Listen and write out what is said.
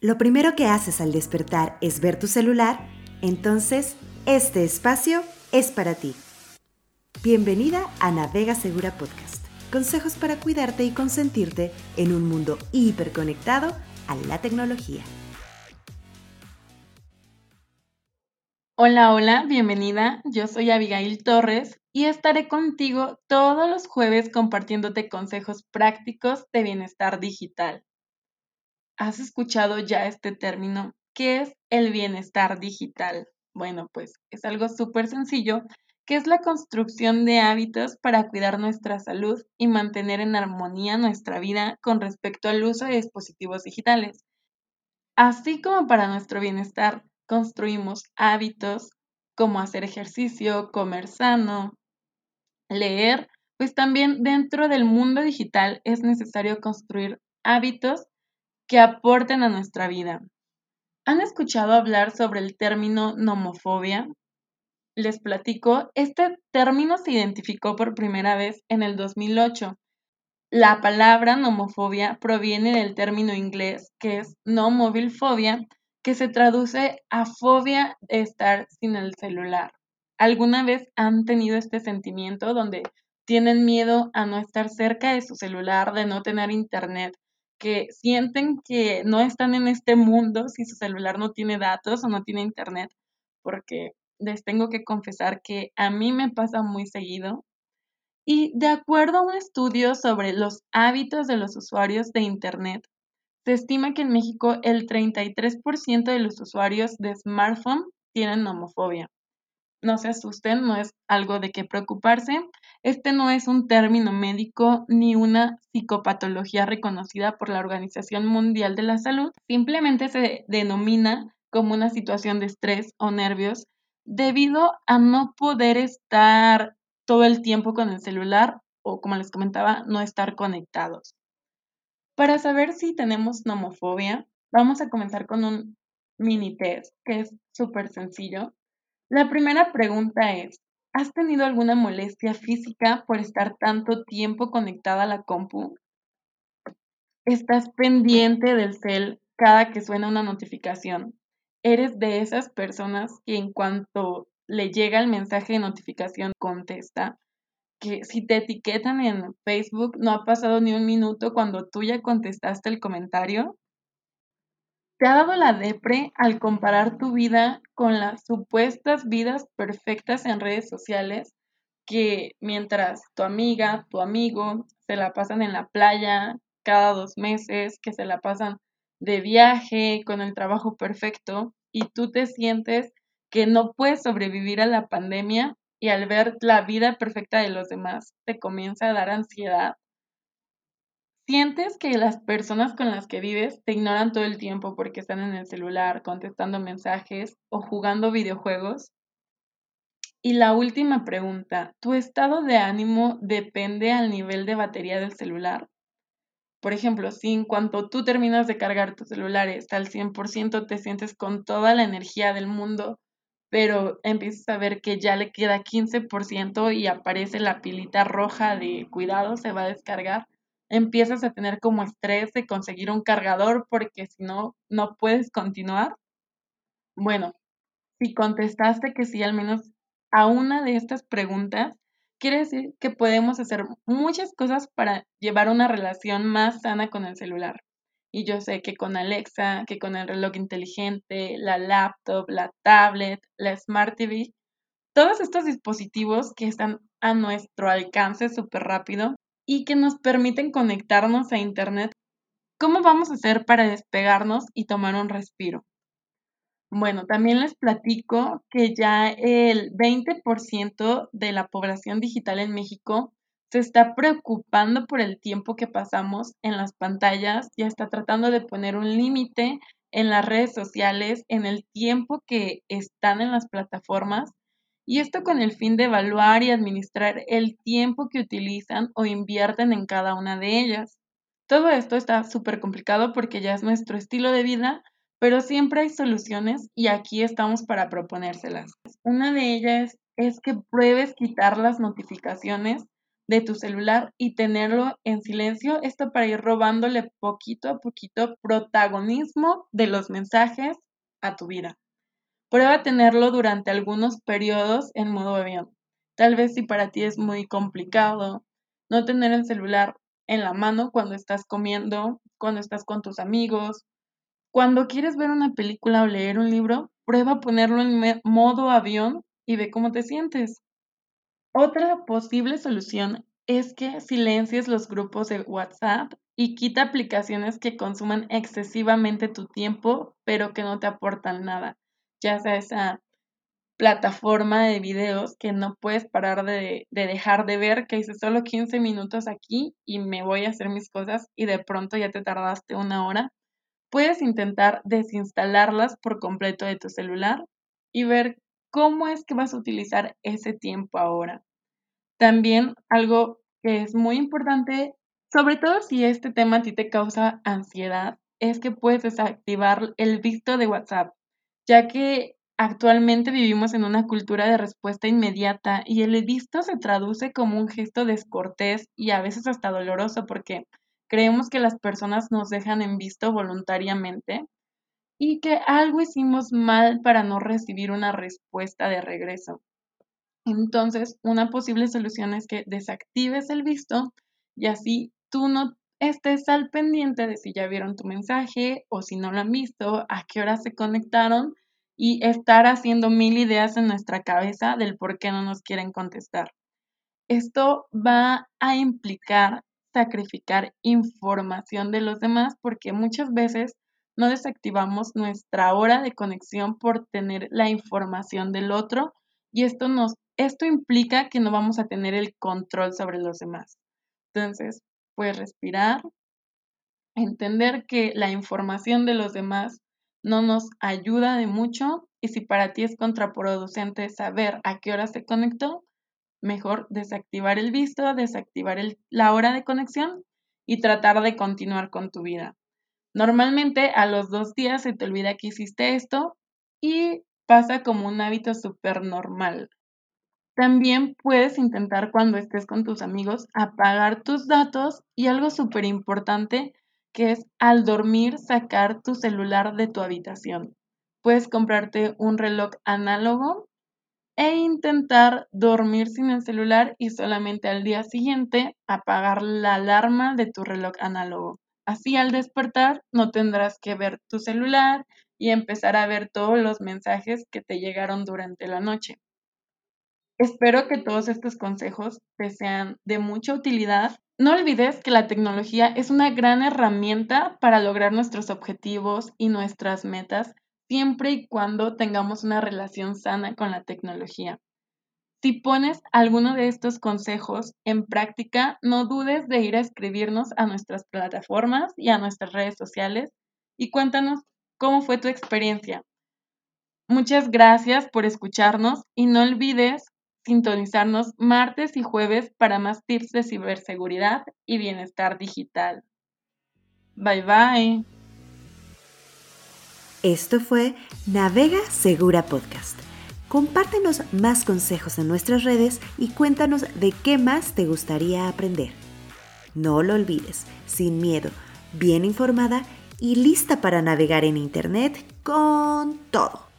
lo primero que haces al despertar es ver tu celular, entonces este espacio es para ti. Bienvenida a Navega Segura Podcast. Consejos para cuidarte y consentirte en un mundo hiperconectado a la tecnología. Hola, hola, bienvenida. Yo soy Abigail Torres y estaré contigo todos los jueves compartiéndote consejos prácticos de bienestar digital. ¿Has escuchado ya este término? ¿Qué es el bienestar digital? Bueno, pues es algo súper sencillo, que es la construcción de hábitos para cuidar nuestra salud y mantener en armonía nuestra vida con respecto al uso de dispositivos digitales. Así como para nuestro bienestar construimos hábitos como hacer ejercicio, comer sano, leer, pues también dentro del mundo digital es necesario construir hábitos que aporten a nuestra vida. ¿Han escuchado hablar sobre el término nomofobia? Les platico, este término se identificó por primera vez en el 2008. La palabra nomofobia proviene del término inglés que es no mobile phobia, que se traduce a fobia de estar sin el celular. ¿Alguna vez han tenido este sentimiento donde tienen miedo a no estar cerca de su celular, de no tener internet, que sienten que no están en este mundo si su celular no tiene datos o no tiene internet, porque les tengo que confesar que a mí me pasa muy seguido. Y de acuerdo a un estudio sobre los hábitos de los usuarios de internet, se estima que en México el 33% de los usuarios de smartphone tienen homofobia no se asusten, no es algo de qué preocuparse. Este no es un término médico ni una psicopatología reconocida por la Organización Mundial de la Salud. Simplemente se denomina como una situación de estrés o nervios debido a no poder estar todo el tiempo con el celular o, como les comentaba, no estar conectados. Para saber si tenemos nomofobia, vamos a comenzar con un mini test que es súper sencillo. La primera pregunta es, ¿has tenido alguna molestia física por estar tanto tiempo conectada a la compu? ¿Estás pendiente del cel cada que suena una notificación? ¿Eres de esas personas que en cuanto le llega el mensaje de notificación contesta? Que si te etiquetan en Facebook no ha pasado ni un minuto cuando tú ya contestaste el comentario? ¿Te ha dado la depre al comparar tu vida con las supuestas vidas perfectas en redes sociales que mientras tu amiga, tu amigo se la pasan en la playa cada dos meses, que se la pasan de viaje con el trabajo perfecto y tú te sientes que no puedes sobrevivir a la pandemia y al ver la vida perfecta de los demás te comienza a dar ansiedad ¿Sientes que las personas con las que vives te ignoran todo el tiempo porque están en el celular, contestando mensajes o jugando videojuegos? Y la última pregunta, ¿tu estado de ánimo depende al nivel de batería del celular? Por ejemplo, si en cuanto tú terminas de cargar tu celular está al 100%, te sientes con toda la energía del mundo, pero empiezas a ver que ya le queda 15% y aparece la pilita roja de cuidado, se va a descargar empiezas a tener como estrés de conseguir un cargador porque si no, no puedes continuar? Bueno, si contestaste que sí al menos a una de estas preguntas, quiere decir que podemos hacer muchas cosas para llevar una relación más sana con el celular. Y yo sé que con Alexa, que con el reloj inteligente, la laptop, la tablet, la Smart TV, todos estos dispositivos que están a nuestro alcance súper rápido, y que nos permiten conectarnos a Internet, ¿cómo vamos a hacer para despegarnos y tomar un respiro? Bueno, también les platico que ya el 20% de la población digital en México se está preocupando por el tiempo que pasamos en las pantallas, ya está tratando de poner un límite en las redes sociales, en el tiempo que están en las plataformas y esto con el fin de evaluar y administrar el tiempo que utilizan o invierten en cada una de ellas. Todo esto está súper complicado porque ya es nuestro estilo de vida, pero siempre hay soluciones y aquí estamos para proponérselas. Una de ellas es que pruebes quitar las notificaciones de tu celular y tenerlo en silencio. Esto para ir robándole poquito a poquito protagonismo de los mensajes a tu vida. Prueba tenerlo durante algunos periodos en modo avión. Tal vez si para ti es muy complicado no tener el celular en la mano cuando estás comiendo, cuando estás con tus amigos, cuando quieres ver una película o leer un libro, prueba ponerlo en modo avión y ve cómo te sientes. Otra posible solución es que silencies los grupos de WhatsApp y quita aplicaciones que consuman excesivamente tu tiempo, pero que no te aportan nada, ya sea esa plataforma de videos que no puedes parar de, de, dejar de ver, que dices solo 15 minutos aquí y me voy a hacer mis cosas y de pronto ya te tardaste una hora. Puedes intentar desinstalarlas por completo de tu celular y ver cómo es que vas a utilizar ese tiempo ahora. También algo que es muy importante, sobre todo si este tema a ti te causa ansiedad, es que puedes desactivar el visto de WhatsApp, ya que actualmente vivimos en una cultura de respuesta inmediata y el visto se traduce como un gesto descortés y a veces hasta doloroso porque creemos que las personas nos dejan en visto voluntariamente y que algo hicimos mal para no recibir una respuesta de regreso. Entonces, una posible solución es que desactives el visto y así tú no estés al pendiente de si ya vieron tu mensaje o si no lo han visto, a qué hora se conectaron y estar haciendo mil ideas en nuestra cabeza del por qué no nos quieren contestar. Esto va a implicar sacrificar información de los demás porque muchas veces no desactivamos nuestra hora de conexión por tener la información del otro y esto nos esto implica que no vamos a tener el control sobre los demás. Entonces, puedes respirar, entender que la información de los demás no nos ayuda de mucho y si para ti es contraproducente saber a qué hora se conectó, mejor desactivar el visto, desactivar la hora de conexión y tratar de continuar con tu vida. Normalmente a los dos días se te olvida que hiciste esto y pasa como un hábito súper normal. También puedes intentar cuando estés con tus amigos apagar tus datos y algo súper importante que es al dormir sacar tu celular de tu habitación. Puedes comprarte un reloj análogo e intentar dormir sin el celular y solamente al día siguiente apagar la alarma de tu reloj análogo. Así al despertar no tendrás que ver tu celular y empezar a ver todos los mensajes que te llegaron durante la noche. Espero que todos estos consejos te sean de mucha utilidad. No olvides que la tecnología es una gran herramienta para lograr nuestros objetivos y nuestras metas siempre y cuando tengamos una relación sana con la tecnología. Si pones alguno de estos consejos en práctica, no dudes de ir a escribirnos a nuestras plataformas y a nuestras redes sociales y cuéntanos cómo fue tu experiencia. Muchas gracias por escucharnos y no olvides sintonizarnos martes y jueves para más tips de ciberseguridad y bienestar digital. Bye bye. Esto fue Navega Segura Podcast. Compártenos más consejos en nuestras redes y cuéntanos de qué más te gustaría aprender. No lo olvides, sin miedo, bien informada y lista para navegar en Internet con todo.